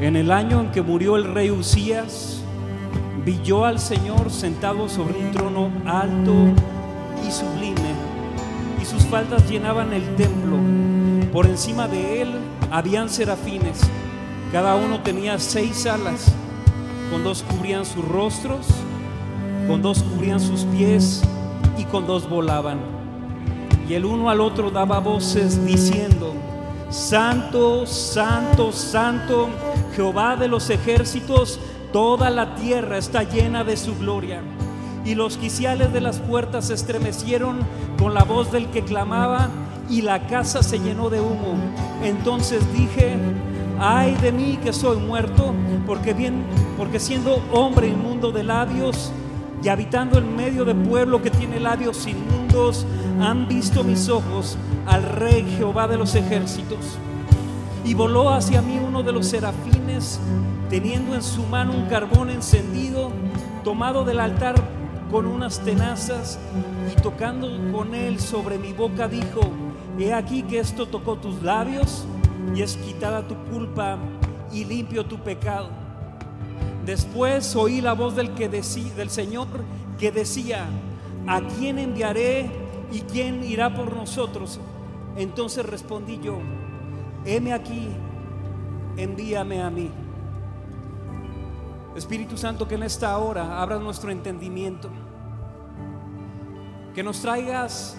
En el año en que murió el rey Usías, vi yo al Señor sentado sobre un trono alto y sublime, y sus faldas llenaban el templo. Por encima de él habían serafines, cada uno tenía seis alas, con dos cubrían sus rostros, con dos cubrían sus pies y con dos volaban. Y el uno al otro daba voces diciendo, Santo, Santo, Santo, Jehová de los ejércitos, toda la tierra está llena de su gloria. Y los quiciales de las puertas se estremecieron con la voz del que clamaba y la casa se llenó de humo. Entonces dije, ay de mí que soy muerto, porque bien, porque siendo hombre inmundo de labios y habitando en medio de pueblo que tiene labios inmundos, han visto mis ojos al Rey Jehová de los ejércitos. Y voló hacia mí uno de los serafines, teniendo en su mano un carbón encendido, tomado del altar con unas tenazas, y tocando con él sobre mi boca, dijo, he aquí que esto tocó tus labios, y es quitada tu culpa y limpio tu pecado. Después oí la voz del, que decía, del Señor que decía, ¿a quién enviaré y quién irá por nosotros? Entonces respondí yo, heme aquí, envíame a mí. Espíritu Santo, que en esta hora abra nuestro entendimiento, que nos traigas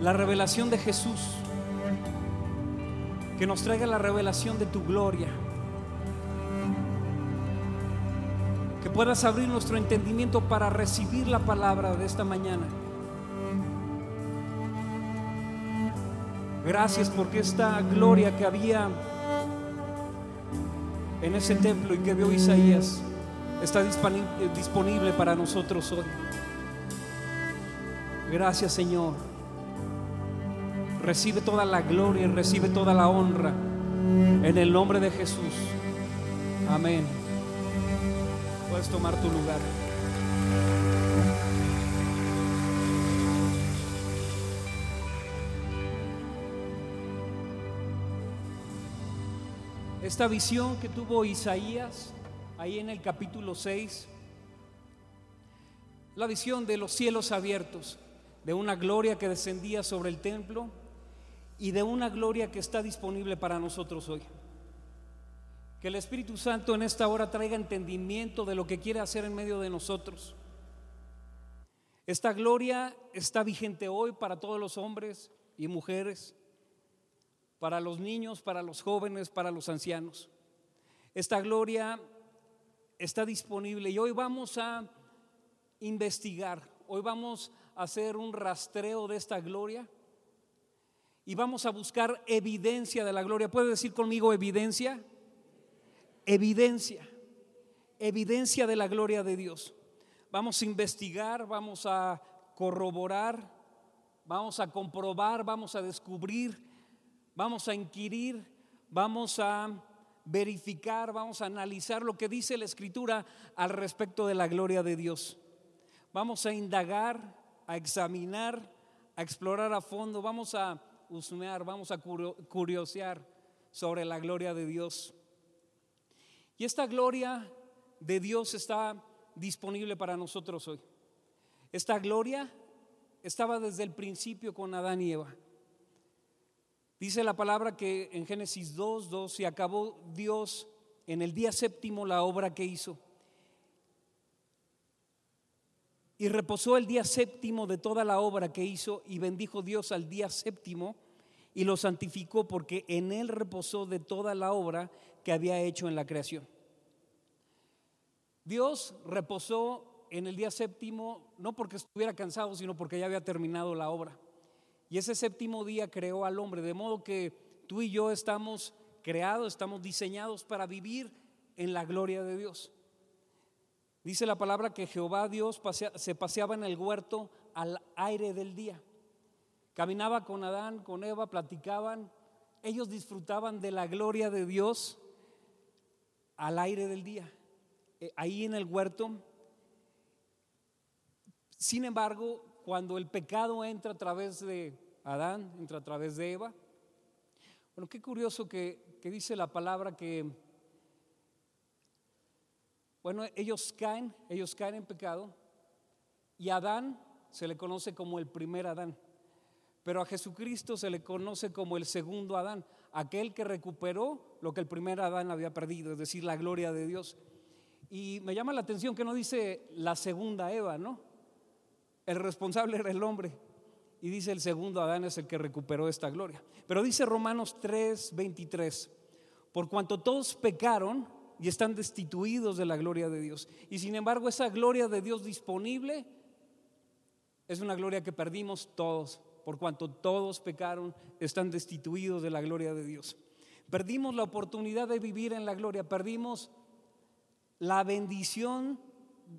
la revelación de Jesús, que nos traiga la revelación de tu gloria, que puedas abrir nuestro entendimiento para recibir la palabra de esta mañana. Gracias porque esta gloria que había en ese templo y que vio Isaías está disponible para nosotros hoy. Gracias Señor. Recibe toda la gloria y recibe toda la honra en el nombre de Jesús. Amén. Puedes tomar tu lugar. Esta visión que tuvo Isaías ahí en el capítulo 6, la visión de los cielos abiertos, de una gloria que descendía sobre el templo y de una gloria que está disponible para nosotros hoy. Que el Espíritu Santo en esta hora traiga entendimiento de lo que quiere hacer en medio de nosotros. Esta gloria está vigente hoy para todos los hombres y mujeres para los niños, para los jóvenes, para los ancianos. Esta gloria está disponible y hoy vamos a investigar, hoy vamos a hacer un rastreo de esta gloria y vamos a buscar evidencia de la gloria. ¿Puede decir conmigo evidencia? Evidencia, evidencia de la gloria de Dios. Vamos a investigar, vamos a corroborar, vamos a comprobar, vamos a descubrir vamos a inquirir, vamos a verificar, vamos a analizar lo que dice la Escritura al respecto de la gloria de Dios. Vamos a indagar, a examinar, a explorar a fondo, vamos a husmear, vamos a curiosear sobre la gloria de Dios. Y esta gloria de Dios está disponible para nosotros hoy. Esta gloria estaba desde el principio con Adán y Eva. Dice la palabra que en Génesis 2, 2 se acabó Dios en el día séptimo la obra que hizo. Y reposó el día séptimo de toda la obra que hizo y bendijo Dios al día séptimo y lo santificó porque en él reposó de toda la obra que había hecho en la creación. Dios reposó en el día séptimo no porque estuviera cansado, sino porque ya había terminado la obra. Y ese séptimo día creó al hombre, de modo que tú y yo estamos creados, estamos diseñados para vivir en la gloria de Dios. Dice la palabra que Jehová Dios se paseaba en el huerto al aire del día. Caminaba con Adán, con Eva, platicaban. Ellos disfrutaban de la gloria de Dios al aire del día, eh, ahí en el huerto. Sin embargo, cuando el pecado entra a través de Adán, entra a través de Eva. Bueno, qué curioso que, dice la palabra que Bueno, ellos caen, ellos caen en pecado y a Adán se le conoce como el primer Adán, pero a Jesucristo se le conoce como el segundo Adán, aquel que recuperó lo que el primer Adán había perdido, es decir, la gloria de Dios. Y me llama la atención que no dice la segunda Eva, ¿no? El responsable era el hombre. Y dice el segundo Adán es el que recuperó esta gloria. Pero dice Romanos 3, 23, por cuanto todos pecaron y están destituidos de la gloria de Dios. Y sin embargo esa gloria de Dios disponible es una gloria que perdimos todos, por cuanto todos pecaron, están destituidos de la gloria de Dios. Perdimos la oportunidad de vivir en la gloria, perdimos la bendición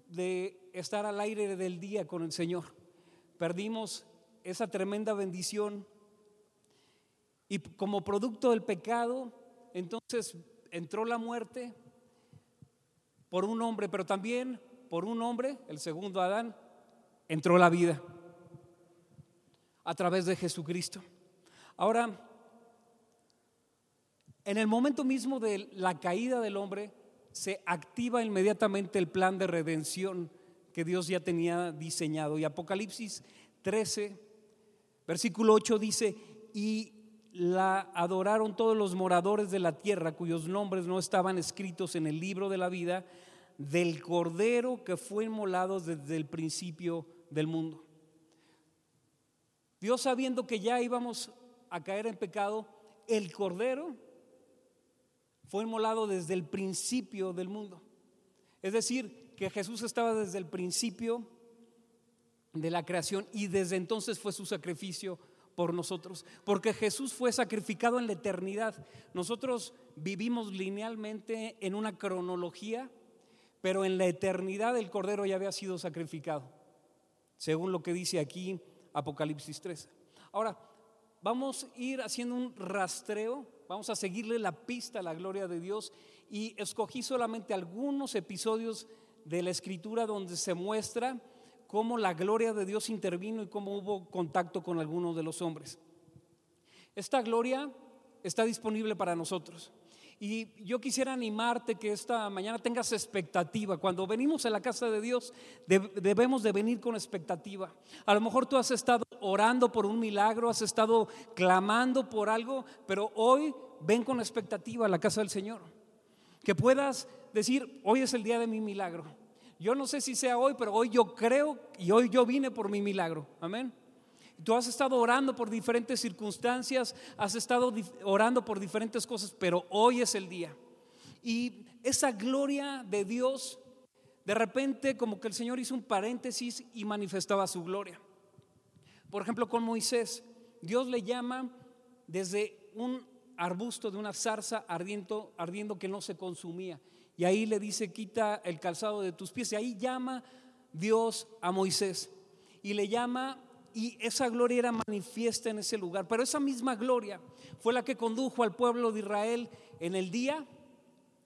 de estar al aire del día con el Señor. Perdimos esa tremenda bendición y como producto del pecado, entonces entró la muerte por un hombre, pero también por un hombre, el segundo Adán, entró la vida a través de Jesucristo. Ahora, en el momento mismo de la caída del hombre, se activa inmediatamente el plan de redención que Dios ya tenía diseñado. Y Apocalipsis 13, versículo 8 dice, y la adoraron todos los moradores de la tierra cuyos nombres no estaban escritos en el libro de la vida del Cordero que fue inmolado desde el principio del mundo. Dios sabiendo que ya íbamos a caer en pecado, el Cordero fue inmolado desde el principio del mundo. Es decir, que Jesús estaba desde el principio de la creación y desde entonces fue su sacrificio por nosotros, porque Jesús fue sacrificado en la eternidad. Nosotros vivimos linealmente en una cronología, pero en la eternidad el Cordero ya había sido sacrificado, según lo que dice aquí Apocalipsis 3. Ahora, vamos a ir haciendo un rastreo, vamos a seguirle la pista a la gloria de Dios y escogí solamente algunos episodios de la escritura donde se muestra cómo la gloria de Dios intervino y cómo hubo contacto con algunos de los hombres. Esta gloria está disponible para nosotros. Y yo quisiera animarte que esta mañana tengas expectativa. Cuando venimos a la casa de Dios debemos de venir con expectativa. A lo mejor tú has estado orando por un milagro, has estado clamando por algo, pero hoy ven con expectativa a la casa del Señor. Que puedas decir, hoy es el día de mi milagro. Yo no sé si sea hoy, pero hoy yo creo y hoy yo vine por mi milagro. Amén. Tú has estado orando por diferentes circunstancias, has estado orando por diferentes cosas, pero hoy es el día. Y esa gloria de Dios, de repente como que el Señor hizo un paréntesis y manifestaba su gloria. Por ejemplo, con Moisés, Dios le llama desde un arbusto de una zarza ardiendo, que no se consumía y ahí le dice, quita el calzado de tus pies. Y ahí llama Dios a Moisés. Y le llama, y esa gloria era manifiesta en ese lugar. Pero esa misma gloria fue la que condujo al pueblo de Israel en el día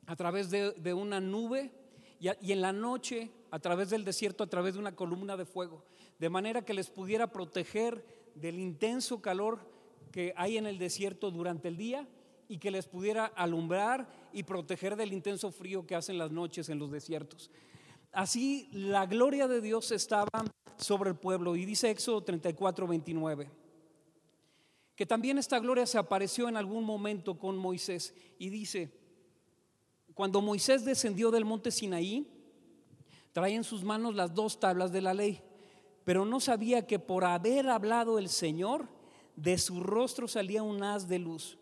a través de, una nube y en la noche a través del desierto, a través de una columna de fuego. De manera que les pudiera proteger del intenso calor que hay en el desierto durante el día y que les pudiera alumbrar y proteger del intenso frío que hacen las noches en los desiertos. Así la gloria de Dios estaba sobre el pueblo y dice Éxodo 34, 29 que también esta gloria se apareció en algún momento con Moisés y dice, cuando Moisés descendió del monte Sinaí, traía en sus manos las dos tablas de la ley, pero no sabía que por haber hablado el Señor, de su rostro salía un haz de luz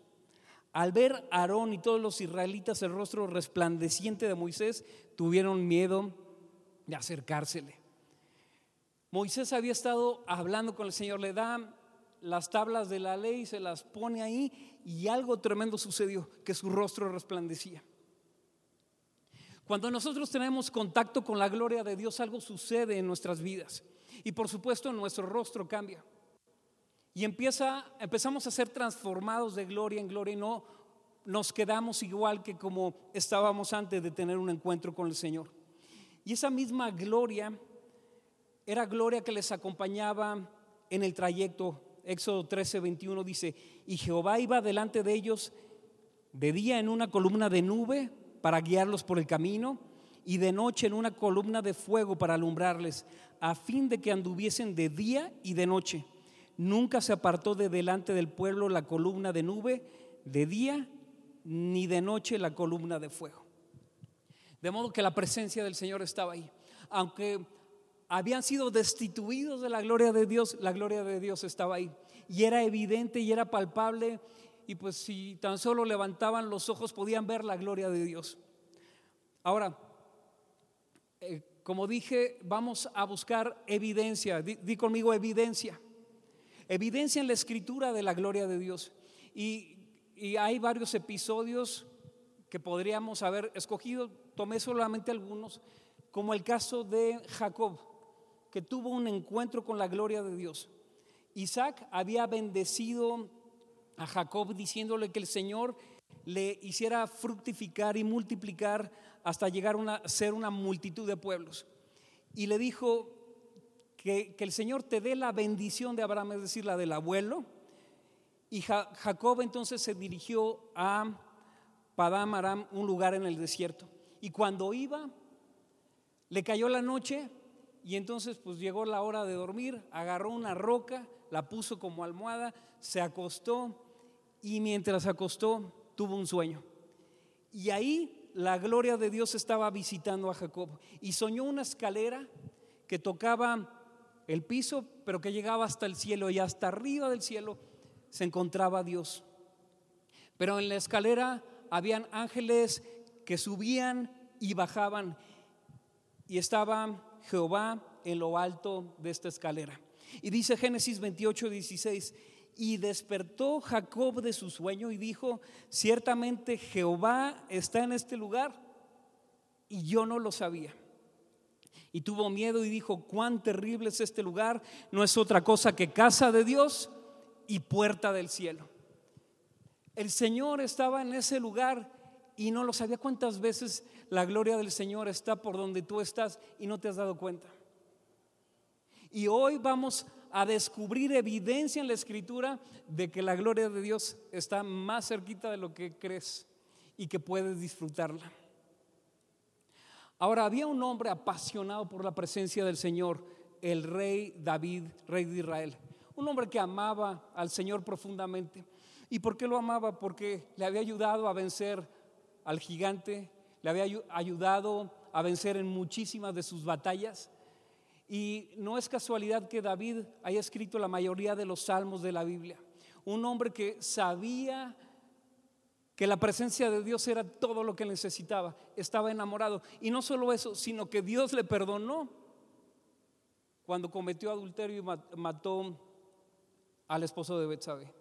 al ver a Aarón y todos los israelitas el rostro resplandeciente de Moisés, tuvieron miedo de acercársele. Moisés había estado hablando con el Señor, le da las tablas de la ley, se las pone ahí y algo tremendo sucedió, que su rostro resplandecía. Cuando nosotros tenemos contacto con la gloria de Dios, algo sucede en nuestras vidas y por supuesto nuestro rostro cambia. Y empieza, empezamos a ser transformados de gloria en gloria y no nos quedamos igual que como estábamos antes de tener un encuentro con el Señor. Y esa misma gloria era gloria que les acompañaba en el trayecto. Éxodo 13, 21 dice, y Jehová iba delante de ellos de día en una columna de nube para guiarlos por el camino y de noche en una columna de fuego para alumbrarles, a fin de que anduviesen de día y de noche. Nunca se apartó de delante del pueblo la columna de nube de día, ni de noche la columna de fuego. De modo que la presencia del Señor estaba ahí. Aunque habían sido destituidos de la gloria de Dios, la gloria de Dios estaba ahí. Y era evidente y era palpable. Y pues si tan solo levantaban los ojos podían ver la gloria de Dios. Ahora, eh, como dije, vamos a buscar evidencia. Di, conmigo evidencia. Evidencia en la escritura de la gloria de Dios. Y, y hay varios episodios que podríamos haber escogido. Tomé solamente algunos, como el caso de Jacob, que tuvo un encuentro con la gloria de Dios. Isaac había bendecido a Jacob diciéndole que el Señor le hiciera fructificar y multiplicar hasta llegar a ser una multitud de pueblos. Y le dijo que, el Señor te dé la bendición de Abraham, es decir, la del abuelo. Y Jacob entonces se dirigió a Padam Aram, un lugar en el desierto. Y cuando iba, le cayó la noche y entonces pues llegó la hora de dormir, agarró una roca, la puso como almohada, se acostó y mientras acostó tuvo un sueño. Y ahí la gloria de Dios estaba visitando a Jacob y soñó una escalera que tocaba el piso, pero que llegaba hasta el cielo y hasta arriba del cielo se encontraba Dios. Pero en la escalera habían ángeles que subían y bajaban y estaba Jehová en lo alto de esta escalera. Y dice Génesis 28, 16, y despertó Jacob de su sueño y dijo, ciertamente Jehová está en este lugar y yo no lo sabía. Y tuvo miedo y dijo, cuán terrible es este lugar, no es otra cosa que casa de Dios y puerta del cielo. El Señor estaba en ese lugar y no lo sabía. ¿Cuántas veces la gloria del Señor está por donde tú estás y no te has dado cuenta? Y hoy vamos a descubrir evidencia en la escritura de que la gloria de Dios está más cerquita de lo que crees y que puedes disfrutarla. Ahora, había un hombre apasionado por la presencia del Señor, el rey David, rey de Israel. Un hombre que amaba al Señor profundamente. ¿Y por qué lo amaba? Porque le había ayudado a vencer al gigante, le había ayudado a vencer en muchísimas de sus batallas. Y no es casualidad que David haya escrito la mayoría de los salmos de la Biblia. Un hombre que sabía que la presencia de Dios era todo lo que necesitaba, estaba enamorado. Y no solo eso, sino que Dios le perdonó cuando cometió adulterio y mató al esposo de Betsabé.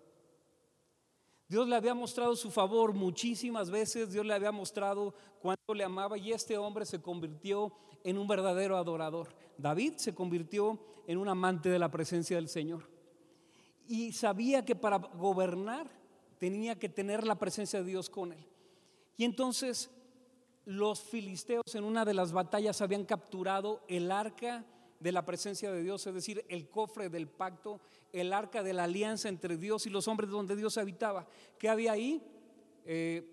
Dios le había mostrado su favor muchísimas veces, Dios le había mostrado cuánto le amaba y este hombre se convirtió en un verdadero adorador. David se convirtió en un amante de la presencia del Señor. Y sabía que para gobernar tenía que tener la presencia de Dios con él. Y entonces los filisteos en una de las batallas habían capturado el arca de la presencia de Dios, es decir, el cofre del pacto, el arca de la alianza entre Dios y los hombres donde Dios habitaba. ¿Qué había ahí? Eh,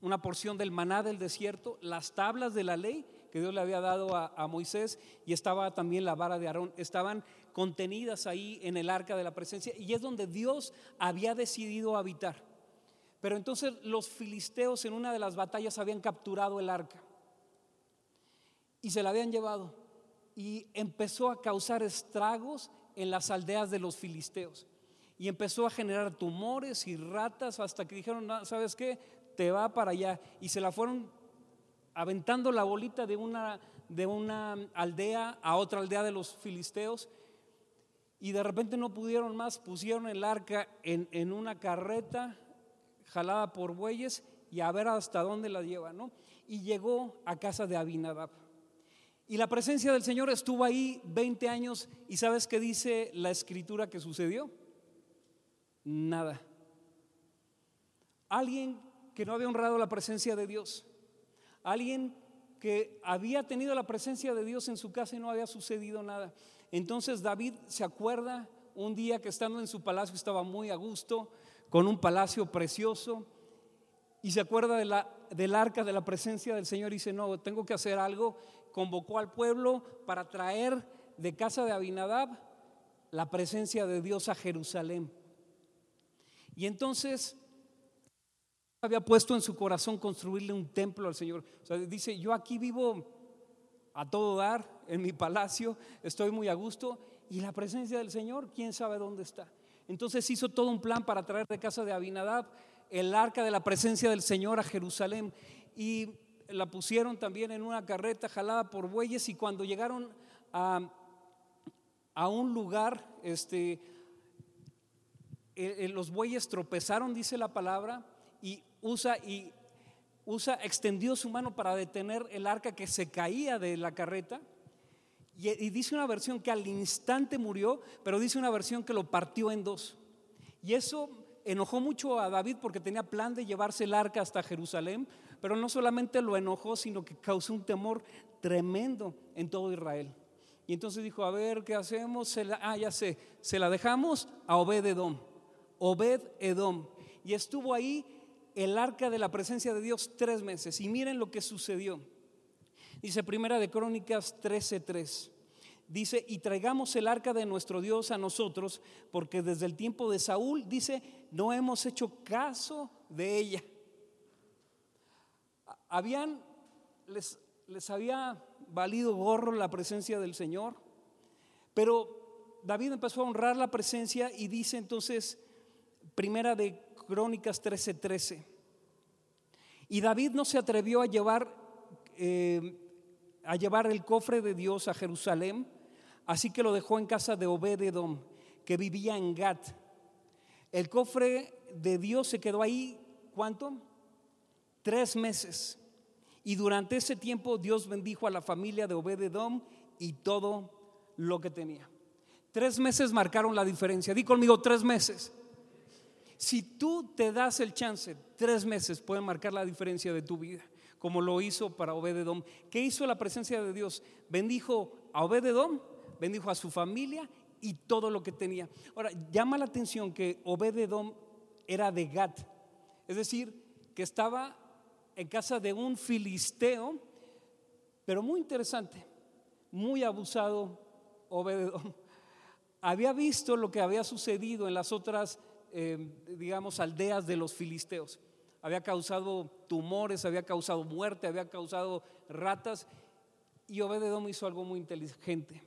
una porción del maná del desierto, las tablas de la ley que Dios le había dado a, a, Moisés y estaba también la vara de Aarón, estaban contenidas ahí en el arca de la presencia y es donde Dios había decidido habitar. Pero entonces los filisteos en una de las batallas habían capturado el arca y se la habían llevado y empezó a causar estragos en las aldeas de los filisteos. Y empezó a generar tumores y ratas hasta que dijeron, ¿sabes qué? Te va para allá. Y se la fueron aventando la bolita de una, de una aldea a otra aldea de los filisteos. Y de repente no pudieron más, pusieron el arca en, en una carreta jalada por bueyes y a ver hasta dónde la lleva, ¿no? Y llegó a casa de Abinadab. Y la presencia del Señor estuvo ahí 20 años y ¿sabes qué dice la escritura que sucedió? Nada. Alguien que no había honrado la presencia de Dios. Alguien que había tenido la presencia de Dios en su casa y no había sucedido nada. Entonces David se acuerda un día que estando en su palacio estaba muy a gusto, con un palacio precioso, y se acuerda de la del arca de la presencia del Señor y dice, no, tengo que hacer algo. Convocó al pueblo para traer de casa de Abinadab la presencia de Dios a Jerusalén. Y entonces había puesto en su corazón construirle un templo al Señor. Dice, yo aquí vivo a todo dar en mi palacio, estoy muy a gusto y la presencia del Señor, quién sabe dónde está. Entonces hizo todo un plan para traer de casa de Abinadab el arca de la presencia del Señor a Jerusalén y la pusieron también en una carreta jalada por bueyes y cuando llegaron a, a un lugar, este, eh, eh, los bueyes tropezaron, dice la palabra, y usa y usa extendió su mano para detener el arca que se caía de la carreta. Y, dice una versión que al instante murió, pero dice una versión que lo partió en dos. Y eso enojó mucho a David porque tenía plan de llevarse el arca hasta Jerusalén, pero no solamente lo enojó, sino que causó un temor tremendo en todo Israel. Y entonces dijo, a ver, ¿qué hacemos? ah, ya sé, se la dejamos a Obed Edom. Obed Edom. Y estuvo ahí el arca de la presencia de Dios tres meses. Y miren lo que sucedió. Dice Primera de Crónicas 13:3. Dice, y traigamos el arca de nuestro Dios a nosotros, porque desde el tiempo de Saúl, dice, no hemos hecho caso de ella. Habían, les, les había valido gorro la presencia del Señor, pero David empezó a honrar la presencia y dice entonces, primera de Crónicas 13:13, y David no se atrevió a llevar eh, a llevar el cofre de Dios a Jerusalén, así que lo dejó en casa de Obededom, que vivía en Gat. El cofre de Dios se quedó ahí, ¿cuánto? Tres meses. Y durante ese tiempo Dios bendijo a la familia de Obededom y todo lo que tenía. Tres meses marcaron la diferencia. Di conmigo, tres meses. Si tú te das el chance, tres meses pueden marcar la diferencia de tu vida como lo hizo para Obededom. ¿Qué hizo la presencia de Dios? Bendijo a Obededom, bendijo a su familia y todo lo que tenía. Ahora, llama la atención que Obededom era de Gat, es decir, que estaba en casa de un filisteo, pero muy interesante, muy abusado Obededom. Había visto lo que había sucedido en las otras, eh, digamos, aldeas de los filisteos había causado tumores, había causado muerte, había causado ratas. Y Obededom hizo algo muy inteligente.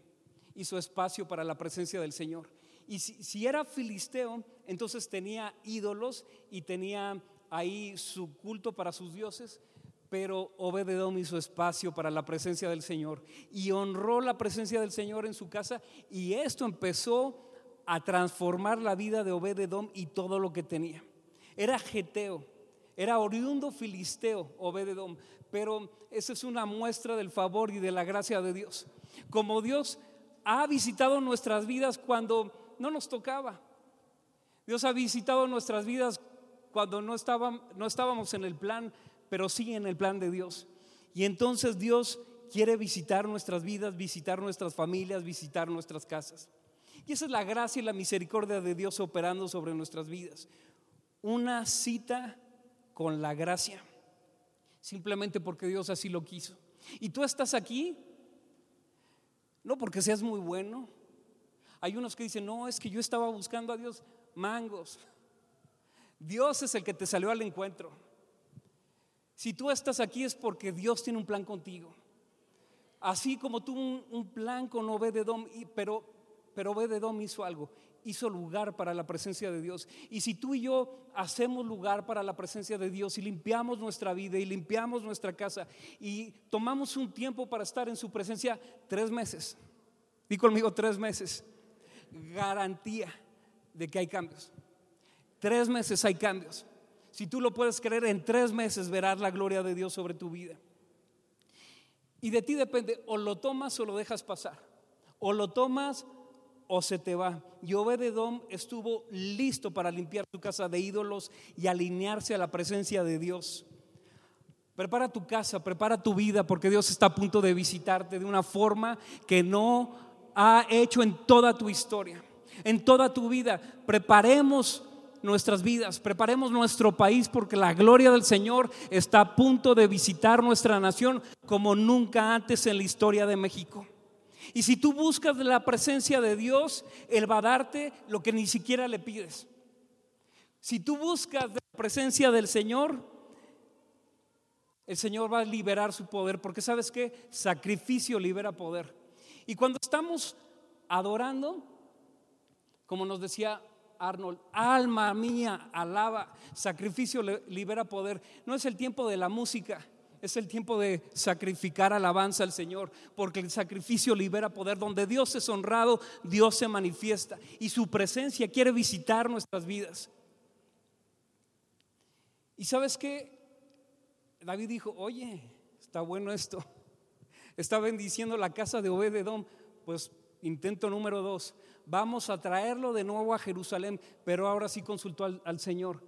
Hizo espacio para la presencia del Señor. Y si, era filisteo, entonces tenía ídolos y tenía ahí su culto para sus dioses. Pero Obededom hizo espacio para la presencia del Señor y honró la presencia del Señor en su casa. Y esto empezó a transformar la vida de Obededom y todo lo que tenía. Era geteo era oriundo filisteo, Obededom, pero esa es una muestra del favor y de la gracia de Dios. Como Dios ha visitado nuestras vidas cuando no nos tocaba. Dios ha visitado nuestras vidas cuando no, estábamos en el plan, pero sí en el plan de Dios. Y entonces Dios quiere visitar nuestras vidas, visitar nuestras familias, visitar nuestras casas. Y esa es la gracia y la misericordia de Dios operando sobre nuestras vidas. Una cita con la gracia, simplemente porque Dios así lo quiso. Y tú estás aquí, no porque seas muy bueno. Hay unos que dicen, no, es que yo estaba buscando a Dios mangos. Dios es el que te salió al encuentro. Si tú estás aquí es porque Dios tiene un plan contigo. Así como tuvo un, plan con Obededom, pero, pero Obededom hizo algo hizo lugar para la presencia de Dios. Y si tú y yo hacemos lugar para la presencia de Dios y limpiamos nuestra vida y limpiamos nuestra casa y tomamos un tiempo para estar en su presencia, tres meses, di conmigo tres meses, garantía de que hay cambios. Tres meses hay cambios. Si tú lo puedes creer, en tres meses verás la gloria de Dios sobre tu vida. Y de ti depende, o lo tomas o lo dejas pasar. O lo tomas o se te va. Y Obededom estuvo listo para limpiar tu casa de ídolos y alinearse a la presencia de Dios. Prepara tu casa, prepara tu vida, porque Dios está a punto de visitarte de una forma que no ha hecho en toda tu historia, en toda tu vida. Preparemos nuestras vidas, preparemos nuestro país porque la gloria del Señor está a punto de visitar nuestra nación como nunca antes en la historia de México. Y si tú buscas la presencia de Dios, Él va a darte lo que ni siquiera le pides. Si tú buscas la presencia del Señor, el Señor va a liberar su poder, porque sabes que sacrificio libera poder. Y cuando estamos adorando, como nos decía Arnold, alma mía, alaba, sacrificio libera poder. No es el tiempo de la música, es el tiempo de sacrificar alabanza al Señor, porque el sacrificio libera poder. Donde Dios es honrado, Dios se manifiesta y su presencia quiere visitar nuestras vidas. Y sabes qué? David dijo, oye, está bueno esto. Está bendiciendo la casa de Obededón. Pues intento número dos, vamos a traerlo de nuevo a Jerusalén, pero ahora sí consultó al, Señor.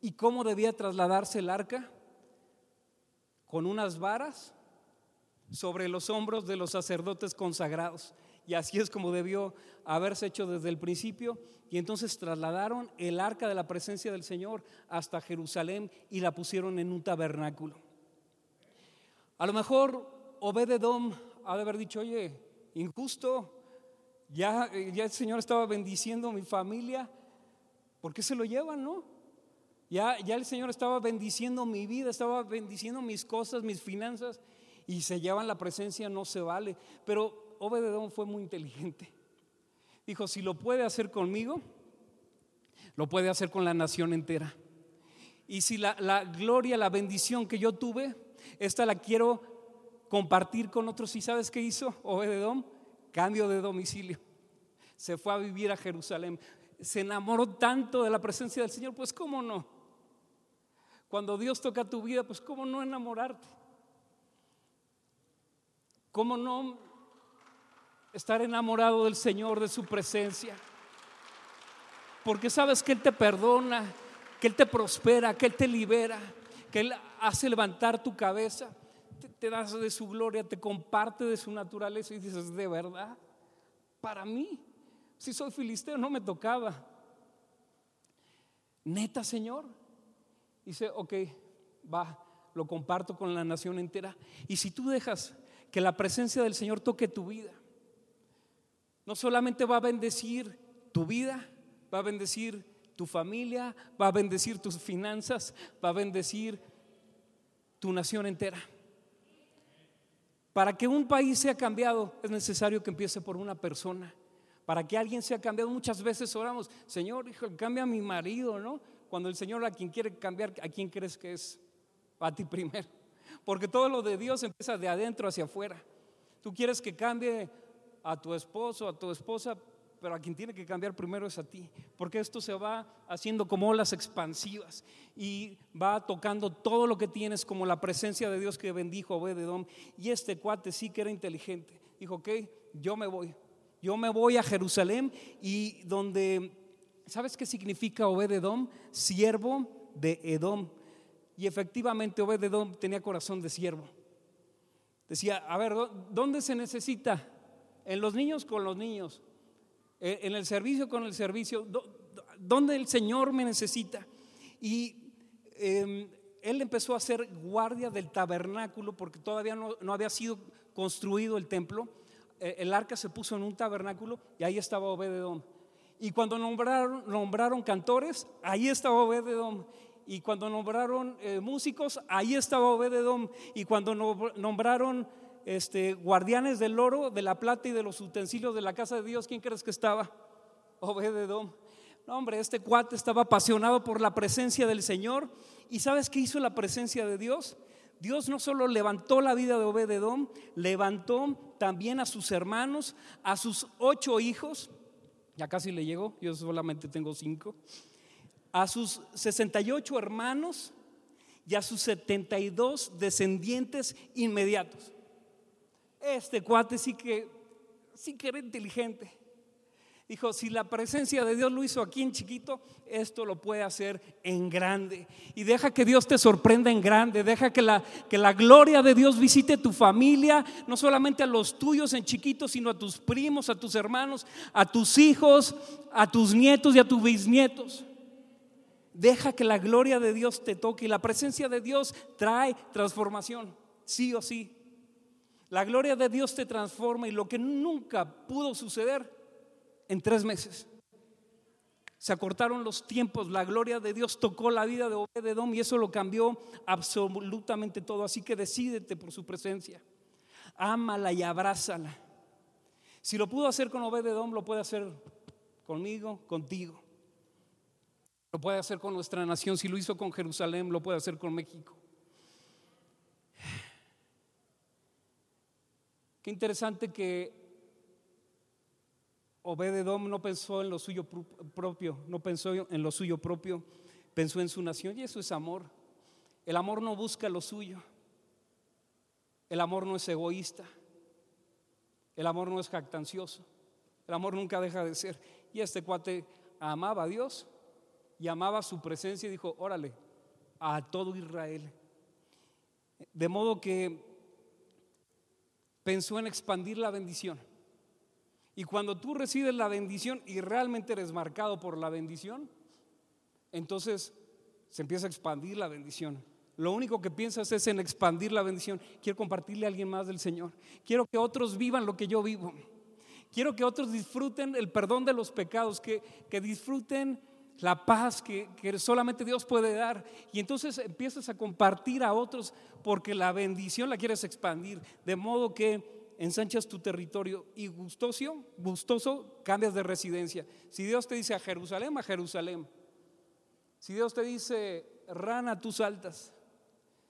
¿Y cómo debía trasladarse el arca? Con unas varas sobre los hombros de los sacerdotes consagrados. Y así es como debió haberse hecho desde el principio. Y entonces trasladaron el arca de la presencia del Señor hasta Jerusalén y la pusieron en un tabernáculo. A lo mejor Obededom ha de haber dicho, oye, injusto, ya, el Señor estaba bendiciendo a mi familia. ¿Por qué se lo llevan, no? Ya, el Señor estaba bendiciendo mi vida, estaba bendiciendo mis cosas, mis finanzas, y se llevan la presencia, no se vale. Pero Obededón fue muy inteligente. Dijo, si lo puede hacer conmigo, lo puede hacer con la nación entera. Y si la, la gloria, la bendición que yo tuve, esta la quiero compartir con otros. ¿Y sabes qué hizo Obededón? Cambio de domicilio se fue a vivir a Jerusalén. Se enamoró tanto de la presencia del Señor, pues cómo no. Cuando Dios toca tu vida, pues cómo no enamorarte. ¿Cómo no estar enamorado del Señor, de su presencia? Porque sabes que Él te perdona, que Él te prospera, que Él te libera, que Él hace levantar tu cabeza, te, te das de su gloria, te comparte de su naturaleza y dices, de verdad, para mí. Si soy filisteo, no me tocaba. Neta, Señor. Dice, ok, va, lo comparto con la nación entera. Y si tú dejas que la presencia del Señor toque tu vida, no solamente va a bendecir tu vida, va a bendecir tu familia, va a bendecir tus finanzas, va a bendecir tu nación entera. Para que un país sea cambiado es necesario que empiece por una persona para que alguien sea cambiado. Muchas veces oramos, Señor, hijo, cambia a mi marido, ¿no? Cuando el Señor a quien quiere cambiar, ¿a quién crees que es? A ti primero. Porque todo lo de Dios empieza de adentro hacia afuera. Tú quieres que cambie a tu esposo, a tu esposa, pero a quien tiene que cambiar primero es a ti, porque esto se va haciendo como olas expansivas y va tocando todo lo que tienes como la presencia de Dios que bendijo a Obededón. Y este cuate sí que era inteligente. Dijo, ok, yo me voy, yo me voy a Jerusalén y donde, ¿sabes qué significa Obededom? Siervo de Edom. Y efectivamente Obededom tenía corazón de siervo. Decía, a ver, ¿dónde se necesita? En los niños con los niños, e, en el servicio con el servicio, ¿dónde el Señor me necesita? Y em, él empezó a ser guardia del tabernáculo porque todavía no, no había sido construido el templo el arca se puso en un tabernáculo y ahí estaba Obededón. Y cuando nombraron, nombraron cantores, ahí estaba Obededón. Y cuando nombraron eh, músicos, ahí estaba Obededón. Y cuando nombraron este, guardianes del oro, de la plata y de los utensilios de la casa de Dios, ¿quién crees que estaba? Obededón. No, hombre, este cuate estaba apasionado por la presencia del Señor. ¿Y sabes qué hizo la presencia de Dios? Dios no solo levantó la vida de Obededón, levantó también a sus hermanos, a sus ocho hijos, ya casi le llegó, yo solamente tengo cinco, a sus 68 hermanos y a sus 72 descendientes inmediatos. Este cuate sí que, sí que era inteligente. Dijo, si la presencia de Dios lo hizo aquí en chiquito, esto lo puede hacer en grande. Y deja que Dios te sorprenda en grande. Deja que la, que la gloria de Dios visite tu familia, no solamente a los tuyos en chiquitos, sino a tus primos, a tus hermanos, a tus hijos, a tus nietos y a tus bisnietos. Deja que la gloria de Dios te toque y la presencia de Dios trae transformación, sí o sí. La gloria de Dios te transforma y lo que nunca pudo suceder en tres meses. Se acortaron los tiempos, la gloria de Dios tocó la vida de Obededom y eso lo cambió absolutamente todo. Así que decídete por su presencia. Ámala y abrázala. Si lo pudo hacer con Obededom, lo puede hacer conmigo, contigo. Lo puede hacer con nuestra nación. Si lo hizo con Jerusalén, lo puede hacer con México. Qué interesante que Obededom no pensó en lo suyo propio, no pensó en lo suyo propio, pensó en su nación y eso es amor. El amor no busca lo suyo. El amor no es egoísta. El amor no es jactancioso. El amor nunca deja de ser. Y este cuate amaba a Dios y amaba su presencia y dijo, órale, a todo Israel. De modo que pensó en expandir la bendición. Y cuando tú recibes la bendición y realmente eres marcado por la bendición, entonces se empieza a expandir la bendición. Lo único que piensas es en expandir la bendición. Quiero compartirle a alguien más del Señor. Quiero que otros vivan lo que yo vivo. Quiero que otros disfruten el perdón de los pecados, que, que disfruten la paz que, solamente Dios puede dar. Y entonces empiezas a compartir a otros porque la bendición la quieres expandir. De modo que ensanchas tu territorio y gustoso, gustoso cambias de residencia. Si Dios te dice a Jerusalén, a Jerusalén. Si Dios te dice, rana, tú saltas.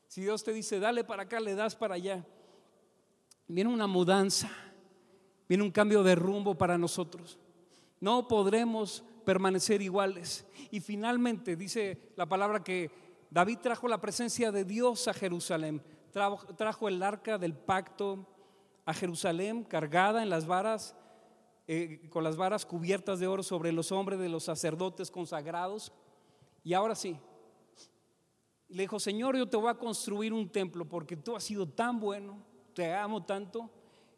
Si Dios te dice, dale para acá, le das para allá. Viene una mudanza, viene un cambio de rumbo para nosotros. No podremos permanecer iguales. Y finalmente dice la palabra que David trajo la presencia de Dios a Jerusalén, trajo, el arca del pacto a Jerusalén cargada en las varas, eh, con las varas cubiertas de oro sobre los hombres de los sacerdotes consagrados. Y ahora sí, le dijo, Señor, yo te voy a construir un templo porque tú has sido tan bueno, te amo tanto.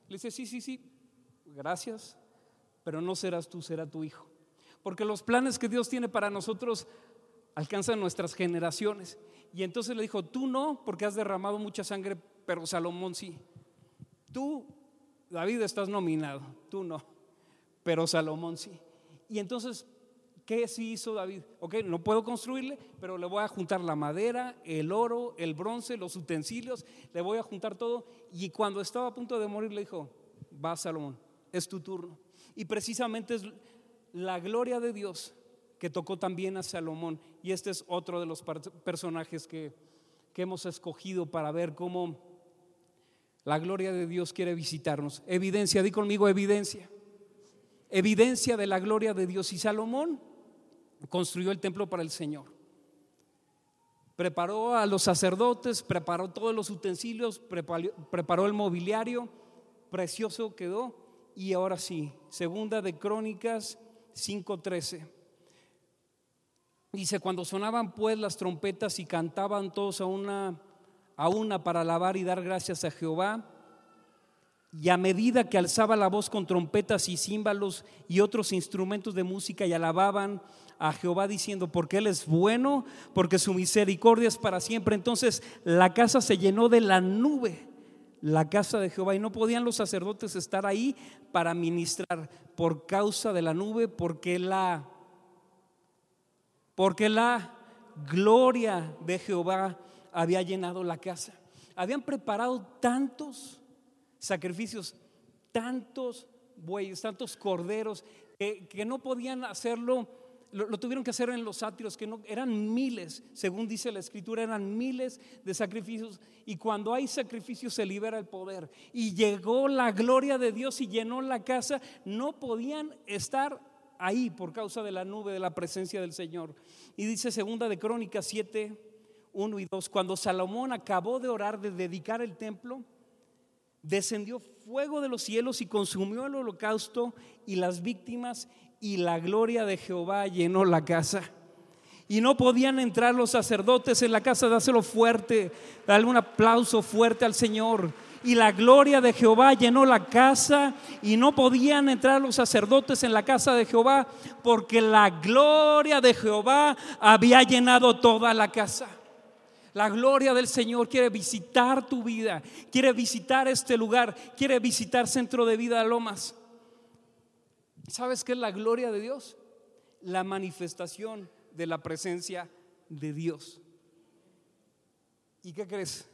Le dice, sí, sí, sí, gracias, pero no serás tú, será tu hijo porque los planes que Dios tiene para nosotros alcanzan nuestras generaciones. Y entonces le dijo, tú no, porque has derramado mucha sangre, pero Salomón sí. Tú, David, estás nominado, tú no, pero Salomón sí. Y entonces, ¿qué sí hizo David? Ok, no puedo construirle, pero le voy a juntar la madera, el oro, el bronce, los utensilios, le voy a juntar todo. Y cuando estaba a punto de morir, le dijo, va Salomón, es tu turno. Y precisamente es la gloria de Dios que tocó también a Salomón. Y este es otro de los personajes que, que hemos escogido para ver cómo la gloria de Dios quiere visitarnos. Evidencia, di conmigo evidencia. Evidencia de la gloria de Dios. Y Salomón construyó el templo para el Señor. Preparó a los sacerdotes, preparó todos los utensilios, preparó, el mobiliario, precioso quedó. Y ahora sí, segunda de Crónicas 5:13. Dice, cuando sonaban pues las trompetas y cantaban todos a una, a una para alabar y dar gracias a Jehová, y a medida que alzaba la voz con trompetas y címbalos y otros instrumentos de música y alababan a Jehová diciendo, porque Él es bueno, porque su misericordia es para siempre. Entonces la casa se llenó de la nube la casa de Jehová y no podían los sacerdotes estar ahí para ministrar por causa de la nube, porque la porque la gloria de Jehová había llenado la casa. Habían preparado tantos sacrificios, tantos bueyes, tantos corderos, que no podían hacerlo lo, tuvieron que hacer en los sátiros, que no, eran miles, según dice la escritura, eran miles de sacrificios. Y cuando hay sacrificios se libera el poder. Y llegó la gloria de Dios y llenó la casa. No podían estar ahí por causa de la nube de la presencia del Señor. Y dice segunda de Crónicas 7, 1 y 2, cuando Salomón acabó de orar, de dedicar el templo, descendió fuego de los cielos y consumió el holocausto y las víctimas y la gloria de Jehová llenó la casa. Y no podían entrar los sacerdotes en la casa, dáselo fuerte, dale un aplauso fuerte al Señor. y la gloria de Jehová llenó la casa y no podían entrar los sacerdotes en la casa de Jehová porque la gloria de Jehová había llenado toda la casa. La gloria del Señor quiere visitar tu vida, quiere visitar este lugar, quiere visitar Centro de Vida Lomas. ¿Sabes qué es la gloria de Dios? La manifestación de la presencia de Dios. ¿Y qué crees?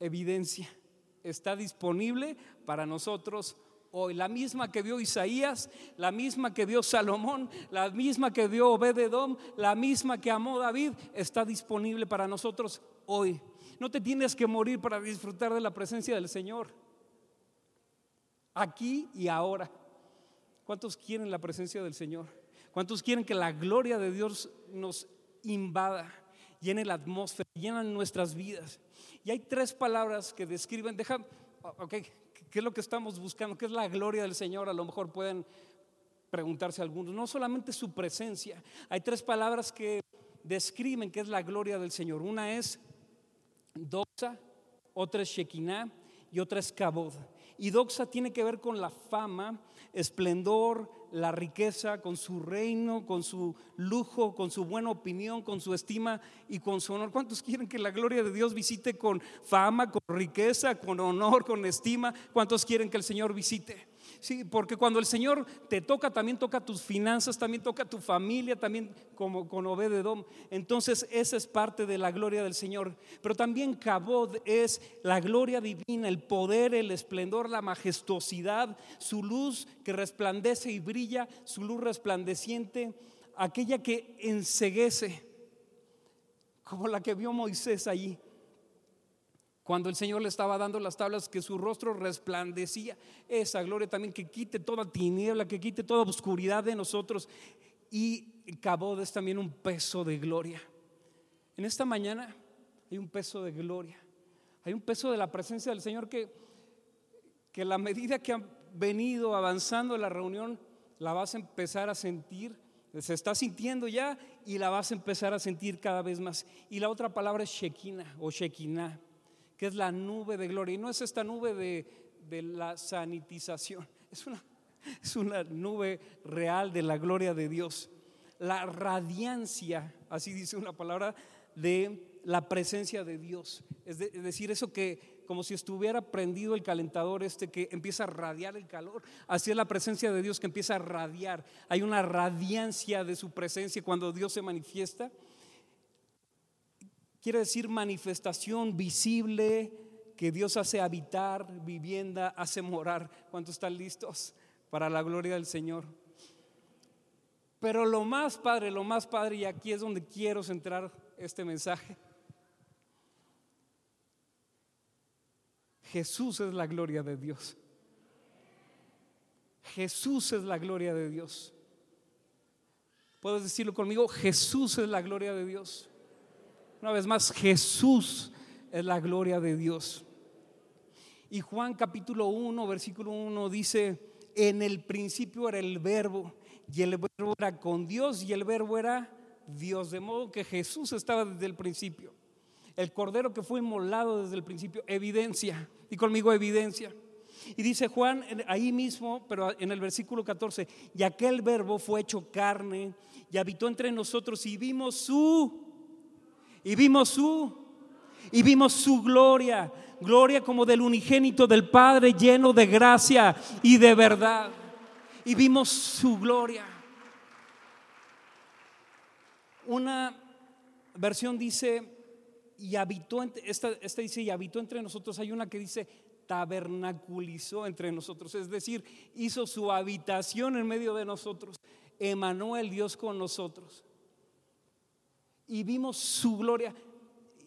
Evidencia está disponible para nosotros hoy. La misma que vio Isaías, la misma que vio Salomón, la misma que vio Obededom, la misma que amó David, está disponible para nosotros hoy. No te tienes que morir para disfrutar de la presencia del Señor. Aquí y ahora. ¿Cuántos quieren la presencia del Señor? ¿Cuántos quieren que la gloria de Dios nos invada, llene la atmósfera, llene nuestras vidas? Y hay tres palabras que describen, deja, ok, ¿qué es lo que estamos buscando? ¿Qué es la gloria del Señor? A lo mejor pueden preguntarse algunos. No solamente su presencia, hay tres palabras que describen qué es la gloria del Señor. Una es doxa, otra es shekinah y otra es kabod. Y doxa tiene que ver con la fama, esplendor, la riqueza, con su reino, con su lujo, con su buena opinión, con su estima y con su honor. ¿Cuántos quieren que la gloria de Dios visite con fama, con riqueza, con honor, con estima? ¿Cuántos quieren que el Señor visite? Sí, porque cuando el Señor te toca, también toca tus finanzas, también toca tu familia, también como con Obededom. Entonces, esa es parte de la gloria del Señor. Pero también Cabod es la gloria divina, el poder, el esplendor, la majestuosidad, su luz que resplandece y brilla, su luz resplandeciente, aquella que enseguece, como la que vio Moisés allí. Cuando el Señor le estaba dando las tablas, que su rostro resplandecía, esa gloria también que quite toda tiniebla, que quite toda oscuridad de nosotros. Y Cabod es también un peso de gloria. En esta mañana hay un peso de gloria. Hay un peso de la presencia del Señor que, que la medida que ha venido avanzando la reunión, la vas a empezar a sentir. Se está sintiendo ya y la vas a empezar a sentir cada vez más. Y la otra palabra es Shekinah o Shekinah que es la nube de gloria. Y no es esta nube de, la sanitización, es una, es una nube real de la gloria de Dios. La radiancia, así dice una palabra, de la presencia de Dios. Es, decir, eso que como si estuviera prendido el calentador este que empieza a radiar el calor. Así es la presencia de Dios que empieza a radiar. Hay una radiancia de su presencia cuando Dios se manifiesta quiere decir manifestación visible que Dios hace habitar, vivienda, hace morar. ¿Cuántos están listos para la gloria del Señor? Pero lo más padre, lo más padre, y aquí es donde quiero centrar este mensaje. Jesús es la gloria de Dios. Jesús es la gloria de Dios. ¿Puedes decirlo conmigo? Jesús es la gloria de Dios. Una vez más, Jesús es la gloria de Dios. Y Juan capítulo 1, versículo 1 dice, en el principio era el verbo y el verbo era con Dios y el verbo era Dios. De modo que Jesús estaba desde el principio. El cordero que fue inmolado desde el principio, evidencia. Y conmigo evidencia. Y dice Juan ahí mismo, pero en el versículo 14, y aquel verbo fue hecho carne y habitó entre nosotros y vimos su y vimos su y vimos su gloria, gloria como del unigénito del Padre lleno de gracia y de verdad. Y vimos su gloria. Una versión dice y habitó esta, esta dice y habitó entre nosotros, hay una que dice tabernaculizó entre nosotros, es decir, hizo su habitación en medio de nosotros, emanó el Dios con nosotros y vimos su gloria.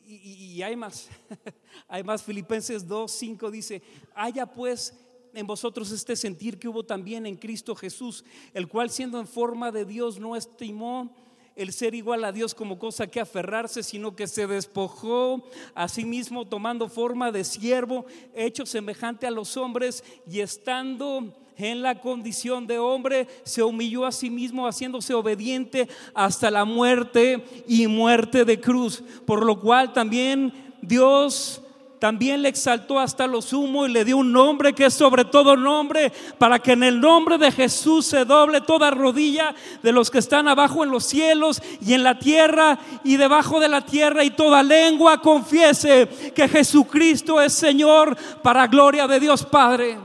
Y, hay más, hay más. Filipenses 2, 5 dice, haya pues en vosotros este sentir que hubo también en Cristo Jesús, el cual siendo en forma de Dios no estimó el ser igual a Dios como cosa que aferrarse, sino que se despojó a sí mismo tomando forma de siervo, hecho semejante a los hombres y estando en la condición de hombre, se humilló a sí mismo haciéndose obediente hasta la muerte y muerte de cruz, por lo cual también Dios también le exaltó hasta lo sumo y le dio un nombre que es sobre todo nombre, para que en el nombre de Jesús se doble toda rodilla de los que están abajo en los cielos y en la tierra y debajo de la tierra y toda lengua confiese que Jesucristo es Señor para gloria de Dios Padre.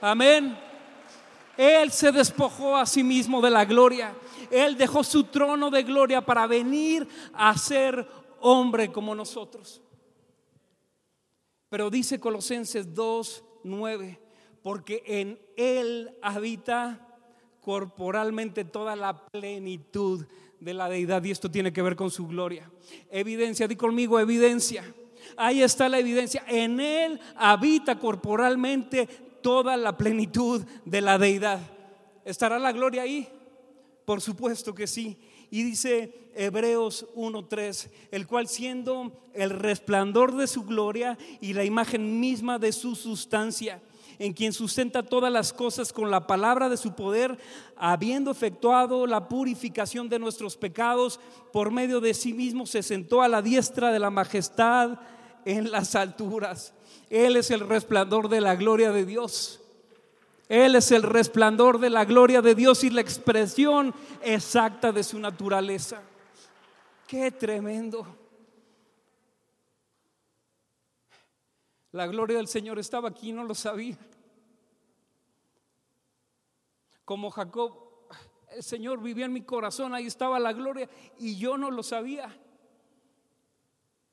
Amén. Él se despojó a sí mismo de la gloria. Él dejó su trono de gloria para venir a ser hombre como nosotros. Pero dice Colosenses 2, 9, porque en Él habita corporalmente toda la plenitud de la deidad y esto tiene que ver con su gloria. Evidencia, di conmigo evidencia. Ahí está la evidencia. En Él habita corporalmente toda la plenitud de la deidad. ¿Estará la gloria ahí? Por supuesto que sí. Y dice Hebreos 1.3, el cual siendo el resplandor de su gloria y la imagen misma de su sustancia, en quien sustenta todas las cosas con la palabra de su poder, habiendo efectuado la purificación de nuestros pecados, por medio de sí mismo se sentó a la diestra de la majestad en las alturas. Él es el resplandor de la gloria de Dios. Él es el resplandor de la gloria de Dios y la expresión exacta de su naturaleza. Qué tremendo. La gloria del Señor estaba aquí, no lo sabía. Como Jacob, el Señor vivía en mi corazón, ahí estaba la gloria y yo no lo sabía.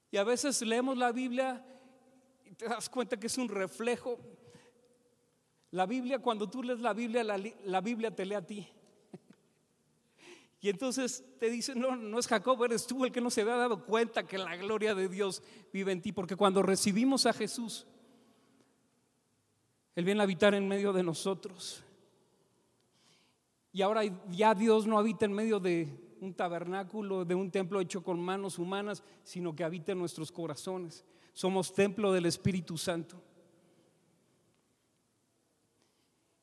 Y a veces leemos la Biblia te das cuenta que es un reflejo la Biblia, cuando tú lees la Biblia, la, Biblia te lee a ti. Y entonces te dice, no, no es Jacob, eres tú el que no se había dado cuenta que la gloria de Dios vive en ti. Porque cuando recibimos a Jesús, Él viene a habitar en medio de nosotros. Y ahora ya Dios no habita en medio de un tabernáculo, de un templo hecho con manos humanas, sino que habita en nuestros corazones. Somos templo del Espíritu Santo.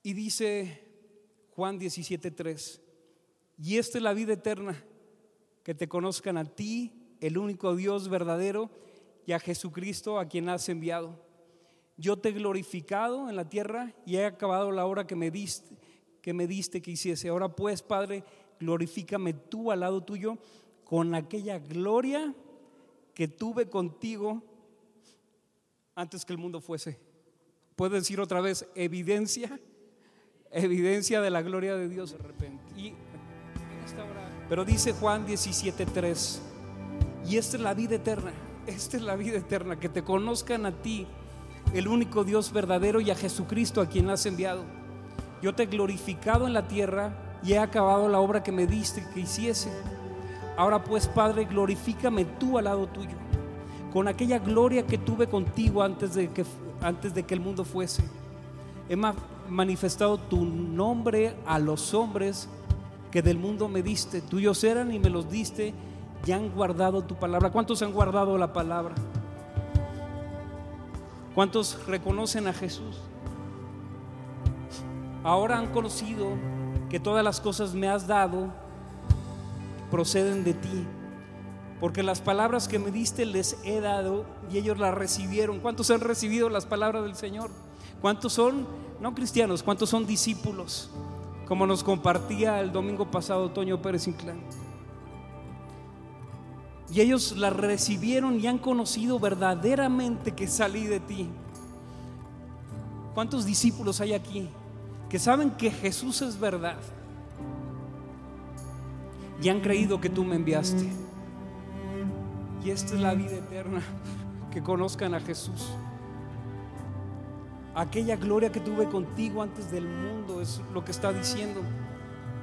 Y dice Juan 17:3, y esta es la vida eterna, que te conozcan a ti, el único Dios verdadero, y a Jesucristo a quien has enviado. Yo te he glorificado en la tierra y he acabado la hora que me diste, que me diste que hiciese. Ahora pues, Padre, glorifícame tú al lado tuyo con aquella gloria que tuve contigo antes que el mundo fuese. Puedes decir otra vez, evidencia evidencia de la gloria de Dios de repente. pero dice Juan 17:3, y esta es la vida eterna, esta es la vida eterna, que te conozcan a ti, el único Dios verdadero, y a Jesucristo a quien has enviado. Yo te he glorificado en la tierra y he acabado la obra que me diste que hiciese. Ahora pues, Padre, glorifícame tú al lado tuyo, con aquella gloria que tuve contigo antes de que, antes de que el mundo fuese. He manifestado tu nombre a los hombres que del mundo me diste. Tuyos eran y me los diste y han guardado tu palabra. ¿Cuántos han guardado la palabra? ¿Cuántos reconocen a Jesús? Ahora han conocido que todas las cosas me has dado proceden de ti. Porque las palabras que me diste les he dado y ellos las recibieron. ¿Cuántos han recibido las palabras del Señor? ¿Cuántos son, no cristianos, cuántos son discípulos? Como nos compartía el domingo pasado Toño Pérez Inclán. Y ellos la recibieron y han conocido verdaderamente que salí de ti. ¿Cuántos discípulos hay aquí que saben que Jesús es verdad? Y han creído que tú me enviaste. Y esta es la vida eterna, que conozcan a Jesús aquella gloria que tuve contigo antes del mundo, es lo que está diciendo.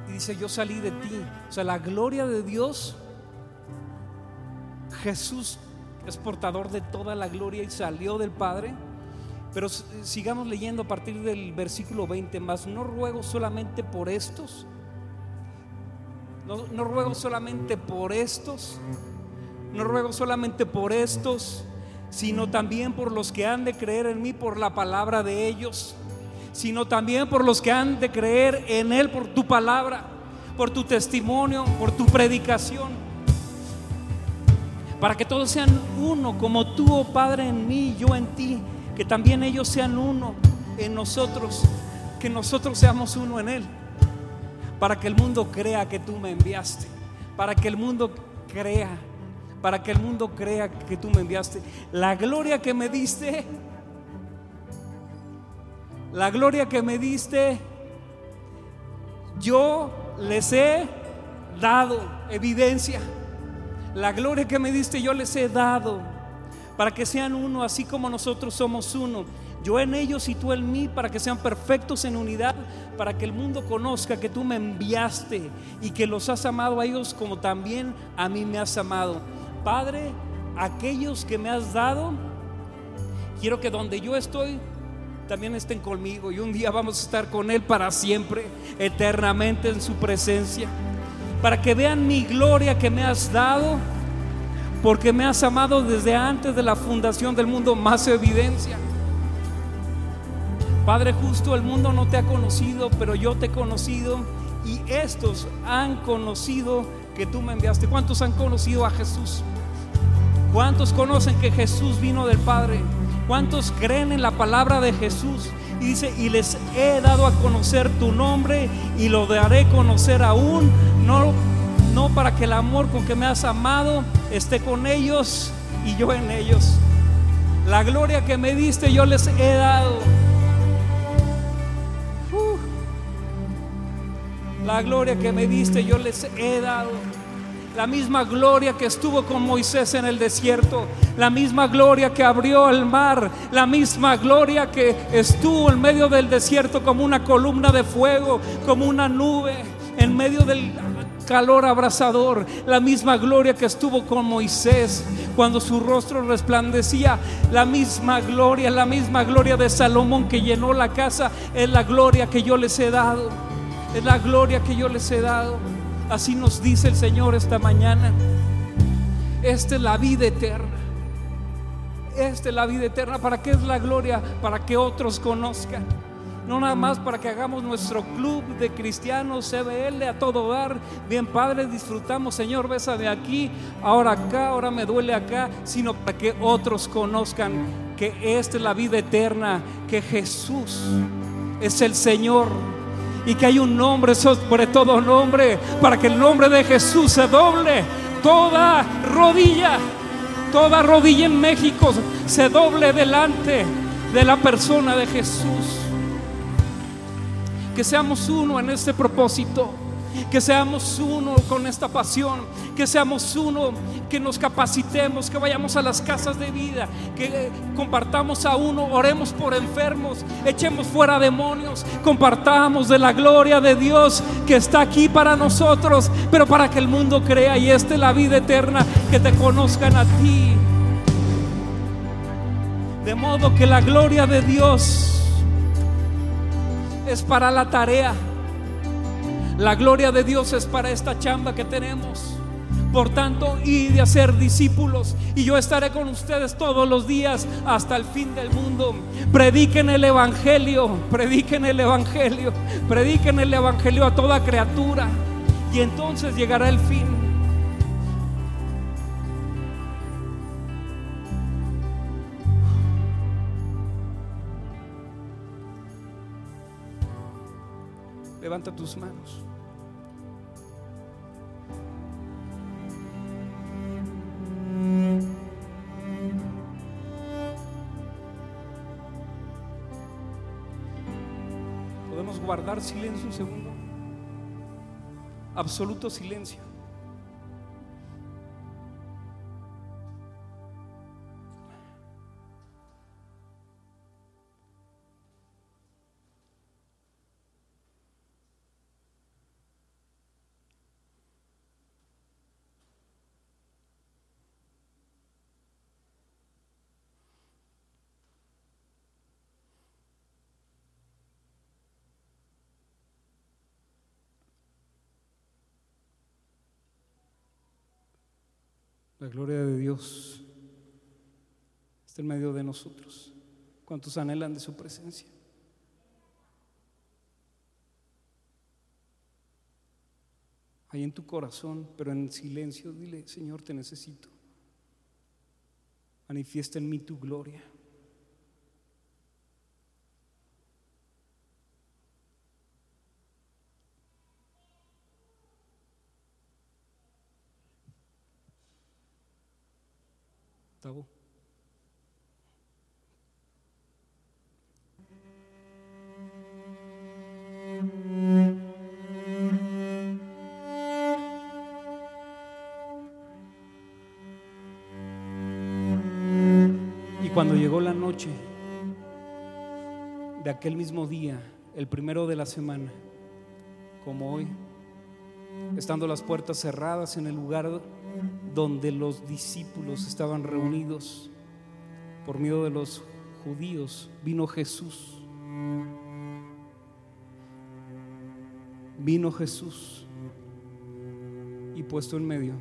Y dice, yo salí de ti. O sea, la gloria de Dios, Jesús es portador de toda la gloria y salió del Padre. Pero sigamos leyendo a partir del versículo 20 más. No ruego solamente por estos. No, no ruego solamente por estos. No ruego solamente por estos sino también por los que han de creer en mí por la palabra de ellos, sino también por los que han de creer en Él por tu palabra, por tu testimonio, por tu predicación. para que todos sean uno, como tú, oh Padre, en mí, yo en ti, que también ellos sean uno en nosotros, que nosotros seamos uno en Él, para que el mundo crea que tú me enviaste, para que el mundo crea, para que el mundo crea que tú me enviaste. La gloria que me diste, la gloria que me diste, yo les he dado evidencia. La gloria que me diste yo les he dado para que sean uno así como nosotros somos uno. Yo en ellos y tú en mí para que sean perfectos en unidad, para que el mundo conozca que tú me enviaste y que los has amado a ellos como también a mí me has amado. Padre, aquellos que me has dado, quiero que donde yo estoy, también estén conmigo y un día vamos a estar con Él para siempre, eternamente en su presencia, para que vean mi gloria que me has dado, porque me has amado desde antes de la fundación del mundo, más evidencia. Padre justo, el mundo no te ha conocido, pero yo te he conocido y estos han conocido que tú me enviaste. ¿Cuántos han conocido a Jesús? ¿Cuántos conocen que Jesús vino del Padre? ¿Cuántos creen en la palabra de Jesús? Y dice, y les he dado a conocer tu nombre y lo daré conocer aún, no, no para que el amor con que me has amado esté con ellos y yo en ellos. La gloria que me diste yo les he dado. Uh. La gloria que me diste yo les he dado la misma gloria que estuvo con Moisés en el desierto, la misma gloria que abrió el mar, la misma gloria que estuvo en medio del desierto como una columna de fuego, como una nube en medio del calor abrasador, la misma gloria que estuvo con Moisés cuando su rostro resplandecía, la misma gloria, la misma gloria de Salomón que llenó la casa, es la gloria que yo les he dado, es la gloria que yo les he dado. Así nos dice el Señor esta mañana. Esta es la vida eterna. Esta es la vida eterna. ¿Para qué es la gloria? Para que otros conozcan. No nada más para que hagamos nuestro club de cristianos CBL a todo dar. Bien, Padre, disfrutamos, Señor, de aquí, ahora acá, ahora me duele acá, sino para que otros conozcan que esta es la vida eterna, que Jesús es el Señor y que hay un nombre sobre todo nombre para que el nombre de Jesús se doble. Toda rodilla, toda rodilla en México se doble delante de la persona de Jesús. Que seamos uno en este propósito que seamos uno con esta pasión, que seamos uno, que nos capacitemos, que vayamos a las casas de vida, que compartamos a uno, oremos por enfermos, echemos fuera demonios, compartamos de la gloria de Dios que está aquí para nosotros, pero para que el mundo crea y esté la vida eterna, que te conozcan a ti. De modo que la gloria de Dios es para la tarea la gloria de Dios es para esta chamba que tenemos. Por tanto, y de hacer discípulos. Y yo estaré con ustedes todos los días hasta el fin del mundo. Prediquen el Evangelio, prediquen el Evangelio, prediquen el Evangelio a toda criatura. Y entonces llegará el fin. Levanta tus manos. Guardar silencio un segundo? Absoluto silencio. La gloria de Dios está en medio de nosotros. ¿Cuántos anhelan de su presencia? Ahí en tu corazón, pero en silencio, dile, Señor, te necesito. Manifiesta en mí tu gloria. Tabo. Y cuando llegó la noche de aquel mismo día, el primero de la semana, como hoy, estando las puertas cerradas en el lugar donde los discípulos estaban reunidos por miedo de los judíos, vino Jesús. Vino Jesús y puesto en medio,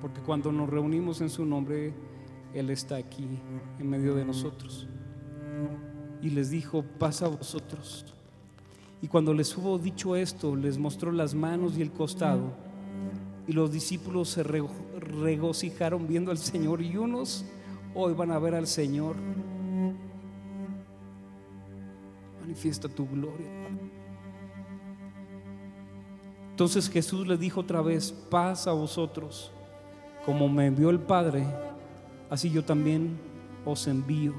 porque cuando nos reunimos en su nombre, Él está aquí en medio de nosotros. Y les dijo, pasa a vosotros. Y cuando les hubo dicho esto, les mostró las manos y el costado. Y los discípulos se regocijaron viendo al Señor y unos hoy van a ver al Señor. Manifiesta tu gloria. Entonces Jesús le dijo otra vez, paz a vosotros, como me envió el Padre, así yo también os envío.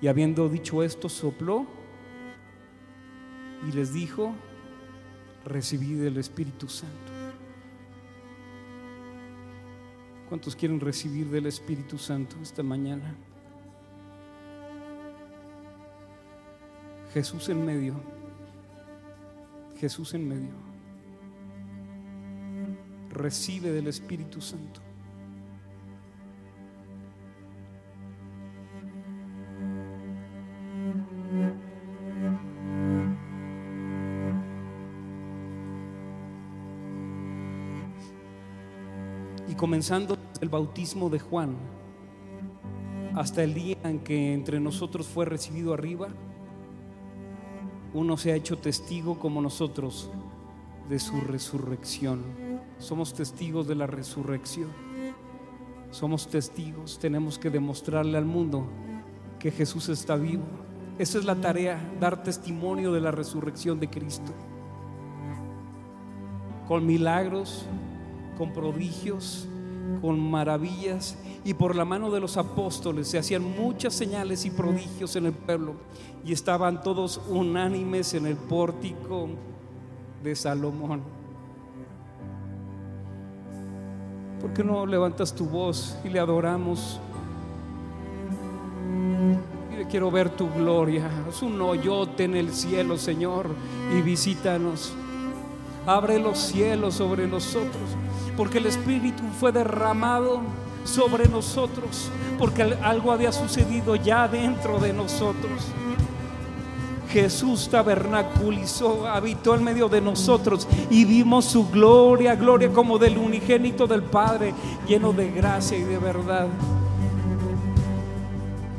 Y habiendo dicho esto, sopló y les dijo, recibid el Espíritu Santo. ¿Cuántos quieren recibir del Espíritu Santo esta mañana? Jesús en medio. Jesús en medio. Recibe del Espíritu Santo. Y comenzando el bautismo de Juan hasta el día en que entre nosotros fue recibido arriba, uno se ha hecho testigo como nosotros de su resurrección. Somos testigos de la resurrección. Somos testigos. Tenemos que demostrarle al mundo que Jesús está vivo. Esa es la tarea, dar testimonio de la resurrección de Cristo. Con milagros, con prodigios, con maravillas y por la mano de los apóstoles se hacían muchas señales y prodigios en el pueblo y estaban todos unánimes en el pórtico de Salomón. ¿Por qué no levantas tu voz y le adoramos? Y quiero ver tu gloria. Es un hoyote en el cielo, Señor, y visítanos. Abre los cielos sobre nosotros, porque el Espíritu fue derramado sobre nosotros, porque algo había sucedido ya dentro de nosotros. Jesús tabernaculizó, habitó en medio de nosotros y vimos su gloria, gloria como del unigénito del Padre, lleno de gracia y de verdad.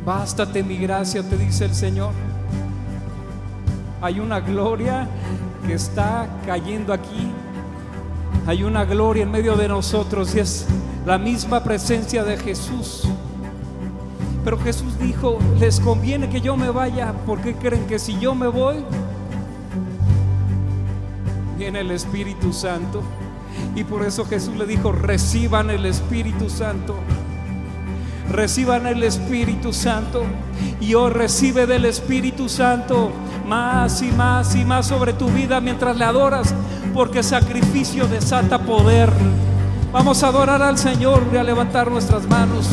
Bástate mi gracia, te dice el Señor. Hay una gloria que está cayendo aquí. Hay una gloria en medio de nosotros y es la misma presencia de Jesús. Pero Jesús dijo, les conviene que yo me vaya, porque creen que si yo me voy, viene el Espíritu Santo. Y por eso Jesús le dijo, reciban el Espíritu Santo. Reciban el Espíritu Santo. Y hoy recibe del Espíritu Santo más y más y más sobre tu vida mientras le adoras, porque sacrificio desata poder. Vamos a adorar al Señor y a levantar nuestras manos.